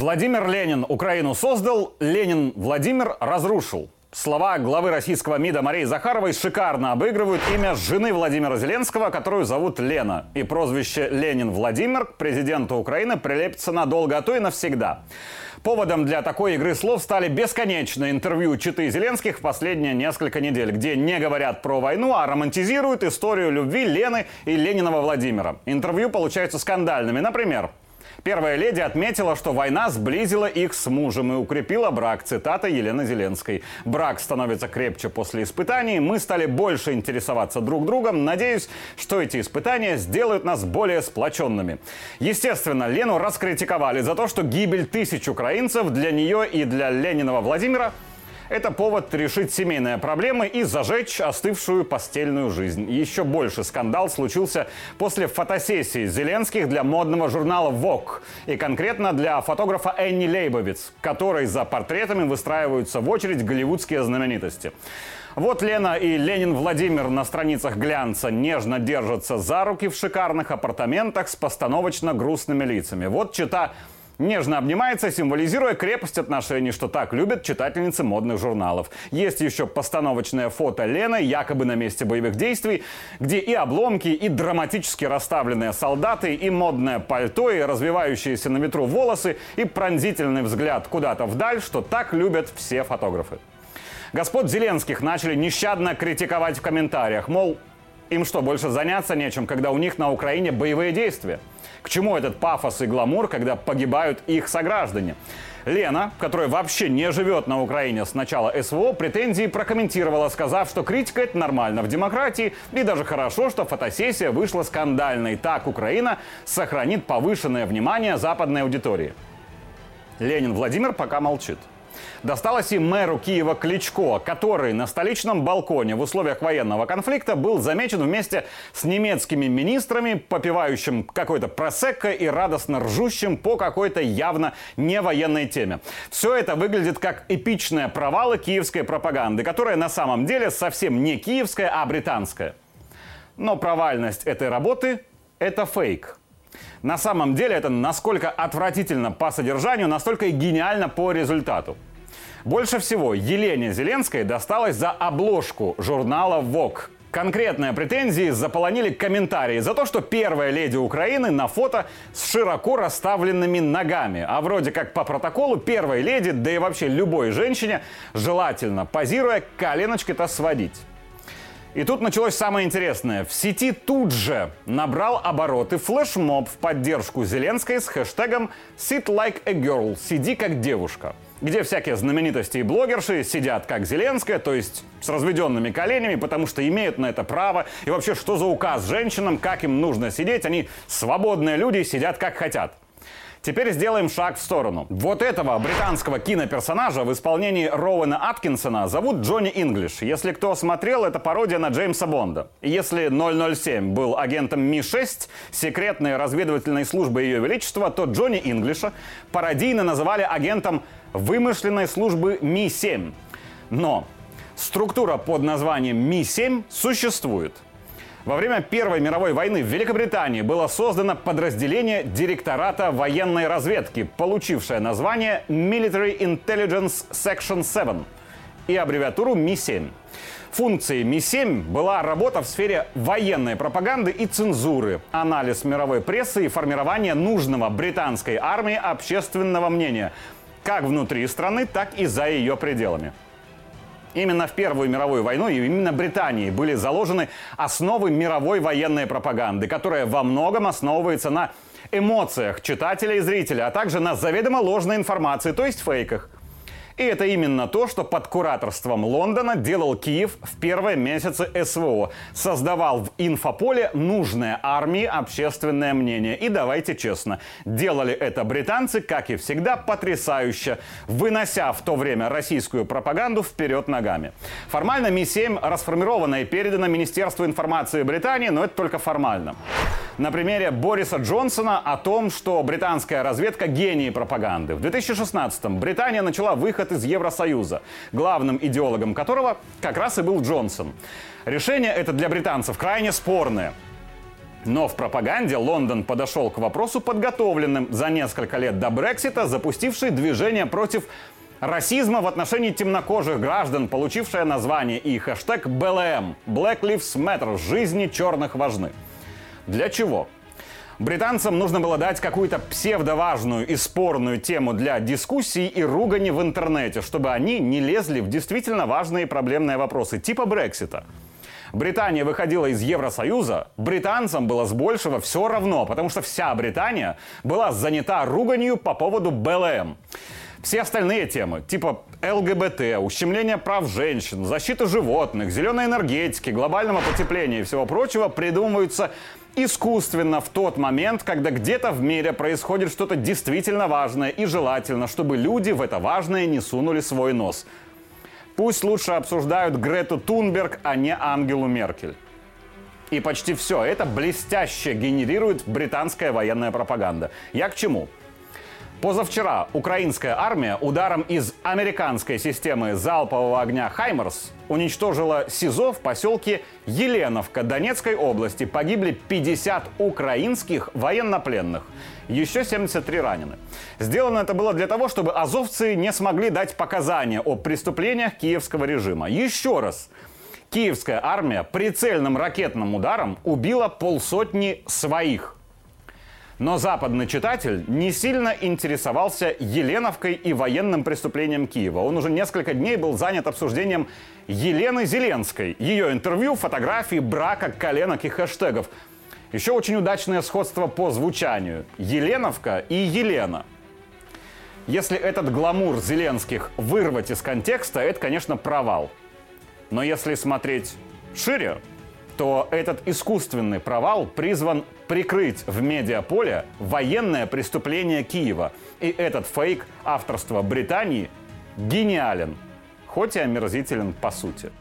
Владимир Ленин Украину создал, Ленин Владимир разрушил. Слова главы российского МИДа Марии Захаровой шикарно обыгрывают имя жены Владимира Зеленского, которую зовут Лена. И прозвище Ленин Владимир к президенту Украины прилепится надолго, а то и навсегда. Поводом для такой игры слов стали бесконечные интервью Читы Зеленских в последние несколько недель, где не говорят про войну, а романтизируют историю любви Лены и Ленинова Владимира. Интервью получаются скандальными. Например, Первая леди отметила, что война сблизила их с мужем и укрепила брак. Цитата Елены Зеленской. «Брак становится крепче после испытаний. Мы стали больше интересоваться друг другом. Надеюсь, что эти испытания сделают нас более сплоченными». Естественно, Лену раскритиковали за то, что гибель тысяч украинцев для нее и для Ленинова Владимира – это повод решить семейные проблемы и зажечь остывшую постельную жизнь. Еще больше скандал случился после фотосессии Зеленских для модного журнала Vogue. И конкретно для фотографа Энни Лейбовиц, которой за портретами выстраиваются в очередь голливудские знаменитости. Вот Лена и Ленин Владимир на страницах глянца нежно держатся за руки в шикарных апартаментах с постановочно грустными лицами. Вот чита нежно обнимается, символизируя крепость отношений, что так любят читательницы модных журналов. Есть еще постановочное фото Лены, якобы на месте боевых действий, где и обломки, и драматически расставленные солдаты, и модное пальто, и развивающиеся на ветру волосы, и пронзительный взгляд куда-то вдаль, что так любят все фотографы. Господ Зеленских начали нещадно критиковать в комментариях, мол, им что, больше заняться нечем, когда у них на Украине боевые действия? К чему этот пафос и гламур, когда погибают их сограждане? Лена, которая вообще не живет на Украине с начала СВО, претензии прокомментировала, сказав, что критика это нормально в демократии и даже хорошо, что фотосессия вышла скандальной. Так Украина сохранит повышенное внимание западной аудитории. Ленин Владимир пока молчит. Досталось и мэру Киева Кличко, который на столичном балконе в условиях военного конфликта был замечен вместе с немецкими министрами, попивающим какой-то просекко и радостно ржущим по какой-то явно не военной теме. Все это выглядит как эпичные провалы киевской пропаганды, которая на самом деле совсем не киевская, а британская. Но провальность этой работы – это фейк. На самом деле это насколько отвратительно по содержанию, настолько и гениально по результату. Больше всего Елене Зеленской досталось за обложку журнала Vogue. Конкретные претензии заполонили комментарии за то, что первая леди Украины на фото с широко расставленными ногами. А вроде как по протоколу первой леди, да и вообще любой женщине, желательно, позируя, коленочки-то сводить. И тут началось самое интересное. В сети тут же набрал обороты флешмоб в поддержку Зеленской с хэштегом «Sit like a girl» – «Сиди как девушка» где всякие знаменитости и блогерши сидят как Зеленская, то есть с разведенными коленями, потому что имеют на это право. И вообще, что за указ женщинам, как им нужно сидеть? Они свободные люди, сидят как хотят. Теперь сделаем шаг в сторону. Вот этого британского киноперсонажа в исполнении Роуэна Аткинсона зовут Джонни Инглиш. Если кто смотрел, это пародия на Джеймса Бонда. Если 007 был агентом Ми-6, секретной разведывательной службы Ее Величества, то Джонни Инглиша пародийно называли агентом вымышленной службы Ми-7. Но структура под названием Ми-7 существует – во время Первой мировой войны в Великобритании было создано подразделение директората военной разведки, получившее название Military Intelligence Section 7 и аббревиатуру Ми-7. Функцией Ми-7 была работа в сфере военной пропаганды и цензуры, анализ мировой прессы и формирование нужного британской армии общественного мнения, как внутри страны, так и за ее пределами. Именно в Первую мировую войну и именно Британии были заложены основы мировой военной пропаганды, которая во многом основывается на эмоциях читателя и зрителя, а также на заведомо ложной информации, то есть фейках. И это именно то, что под кураторством Лондона делал Киев в первые месяцы СВО. Создавал в инфополе нужное армии общественное мнение. И давайте честно, делали это британцы, как и всегда, потрясающе, вынося в то время российскую пропаганду вперед ногами. Формально Ми-7 расформирована и передана Министерству информации Британии, но это только формально. На примере Бориса Джонсона о том, что британская разведка гений пропаганды. В 2016-м Британия начала выход из Евросоюза, главным идеологом которого как раз и был Джонсон. Решение это для британцев крайне спорное. Но в пропаганде Лондон подошел к вопросу подготовленным за несколько лет до Брексита, запустивший движение против расизма в отношении темнокожих граждан, получившее название и хэштег БЛМ – Black Lives Matter – «Жизни черных важны». Для чего? Британцам нужно было дать какую-то псевдоважную и спорную тему для дискуссий и ругани в интернете, чтобы они не лезли в действительно важные проблемные вопросы, типа Брексита. Британия выходила из Евросоюза, британцам было с большего все равно, потому что вся Британия была занята руганью по поводу БЛМ. Все остальные темы, типа ЛГБТ, ущемления прав женщин, защиты животных, зеленой энергетики, глобального потепления и всего прочего, придумываются искусственно в тот момент, когда где-то в мире происходит что-то действительно важное и желательно, чтобы люди в это важное не сунули свой нос. Пусть лучше обсуждают Грету Тунберг, а не Ангелу Меркель. И почти все это блестяще генерирует британская военная пропаганда. Я к чему? Позавчера украинская армия ударом из американской системы залпового огня «Хаймерс» уничтожила СИЗО в поселке Еленовка Донецкой области. Погибли 50 украинских военнопленных. Еще 73 ранены. Сделано это было для того, чтобы азовцы не смогли дать показания о преступлениях киевского режима. Еще раз. Киевская армия прицельным ракетным ударом убила полсотни своих но западный читатель не сильно интересовался Еленовкой и военным преступлением Киева. Он уже несколько дней был занят обсуждением Елены Зеленской, ее интервью, фотографии, брака, коленок и хэштегов. Еще очень удачное сходство по звучанию. Еленовка и Елена. Если этот гламур Зеленских вырвать из контекста, это, конечно, провал. Но если смотреть шире, то этот искусственный провал призван прикрыть в медиаполе военное преступление Киева. И этот фейк авторства Британии гениален, хоть и омерзителен по сути.